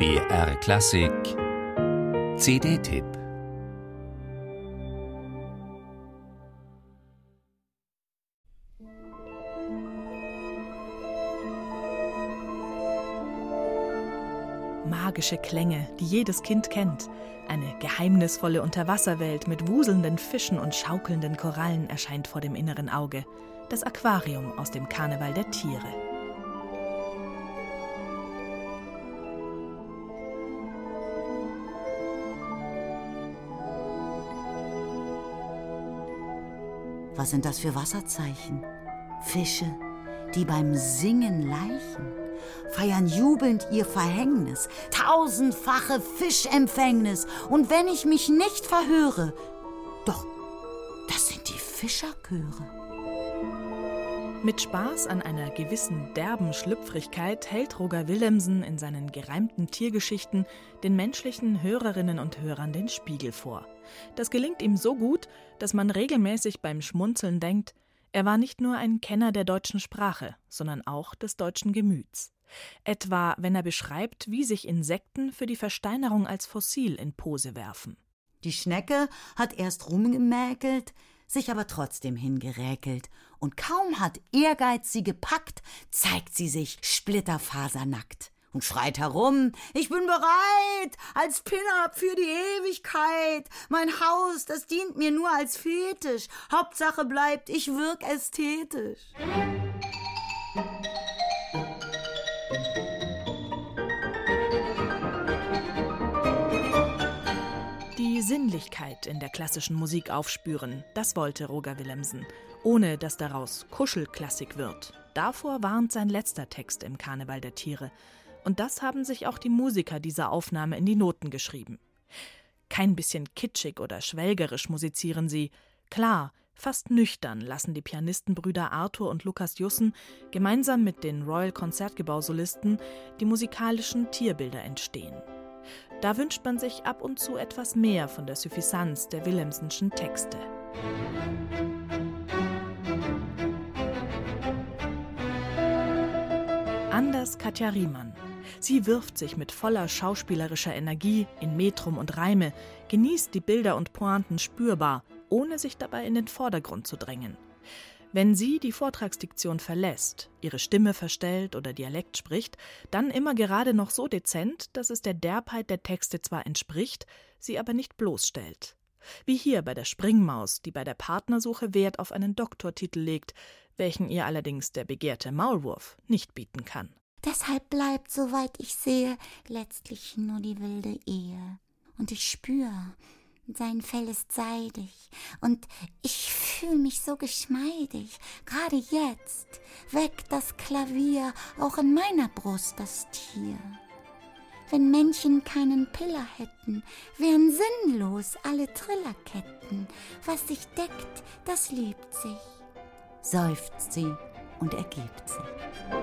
BR Klassik CD-Tipp Magische Klänge, die jedes Kind kennt. Eine geheimnisvolle Unterwasserwelt mit wuselnden Fischen und schaukelnden Korallen erscheint vor dem inneren Auge. Das Aquarium aus dem Karneval der Tiere. Was sind das für Wasserzeichen? Fische, die beim Singen leichen, feiern jubelnd ihr Verhängnis, tausendfache Fischempfängnis. Und wenn ich mich nicht verhöre, doch, das sind die Fischerchöre. Mit Spaß an einer gewissen derben Schlüpfrigkeit hält Roger Willemsen in seinen gereimten Tiergeschichten den menschlichen Hörerinnen und Hörern den Spiegel vor. Das gelingt ihm so gut, dass man regelmäßig beim Schmunzeln denkt, er war nicht nur ein Kenner der deutschen Sprache, sondern auch des deutschen Gemüts. Etwa, wenn er beschreibt, wie sich Insekten für die Versteinerung als Fossil in Pose werfen. Die Schnecke hat erst rumgemäkelt, sich aber trotzdem hingeräkelt. Und kaum hat Ehrgeiz sie gepackt, zeigt sie sich splitterfasernackt und schreit herum, ich bin bereit, als Pin-up für die Ewigkeit. Mein Haus, das dient mir nur als Fetisch. Hauptsache bleibt, ich wirk ästhetisch. Die Sinnlichkeit in der klassischen Musik aufspüren, das wollte Roger Willemsen, ohne dass daraus Kuschelklassik wird. Davor warnt sein letzter Text im Karneval der Tiere. Und das haben sich auch die Musiker dieser Aufnahme in die Noten geschrieben. Kein bisschen kitschig oder schwelgerisch musizieren sie. Klar, fast nüchtern lassen die Pianistenbrüder Arthur und Lukas Jussen gemeinsam mit den Royal Konzertgebausolisten die musikalischen Tierbilder entstehen. Da wünscht man sich ab und zu etwas mehr von der Suffisanz der Willemsenschen Texte. Anders Katja Riemann. Sie wirft sich mit voller schauspielerischer Energie in Metrum und Reime, genießt die Bilder und Pointen spürbar, ohne sich dabei in den Vordergrund zu drängen. Wenn sie die Vortragsdiktion verlässt, ihre Stimme verstellt oder Dialekt spricht, dann immer gerade noch so dezent, dass es der Derbheit der Texte zwar entspricht, sie aber nicht bloßstellt. Wie hier bei der Springmaus, die bei der Partnersuche Wert auf einen Doktortitel legt, welchen ihr allerdings der begehrte Maulwurf nicht bieten kann. Deshalb bleibt, soweit ich sehe, letztlich nur die wilde Ehe. Und ich spür, sein Fell ist seidig und ich fühl mich so geschmeidig. Gerade jetzt weckt das Klavier auch in meiner Brust das Tier. Wenn Männchen keinen Piller hätten, wären sinnlos alle Trillerketten. Was sich deckt, das liebt sich. Seufzt sie und ergibt sich.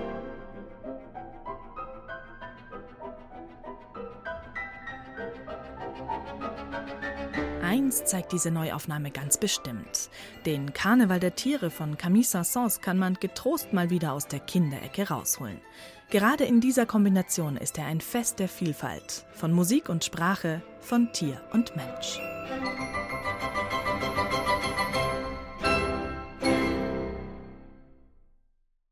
Eins zeigt diese Neuaufnahme ganz bestimmt. Den Karneval der Tiere von Camille Saint-Saëns kann man getrost mal wieder aus der Kinderecke rausholen. Gerade in dieser Kombination ist er ein Fest der Vielfalt, von Musik und Sprache, von Tier und Mensch.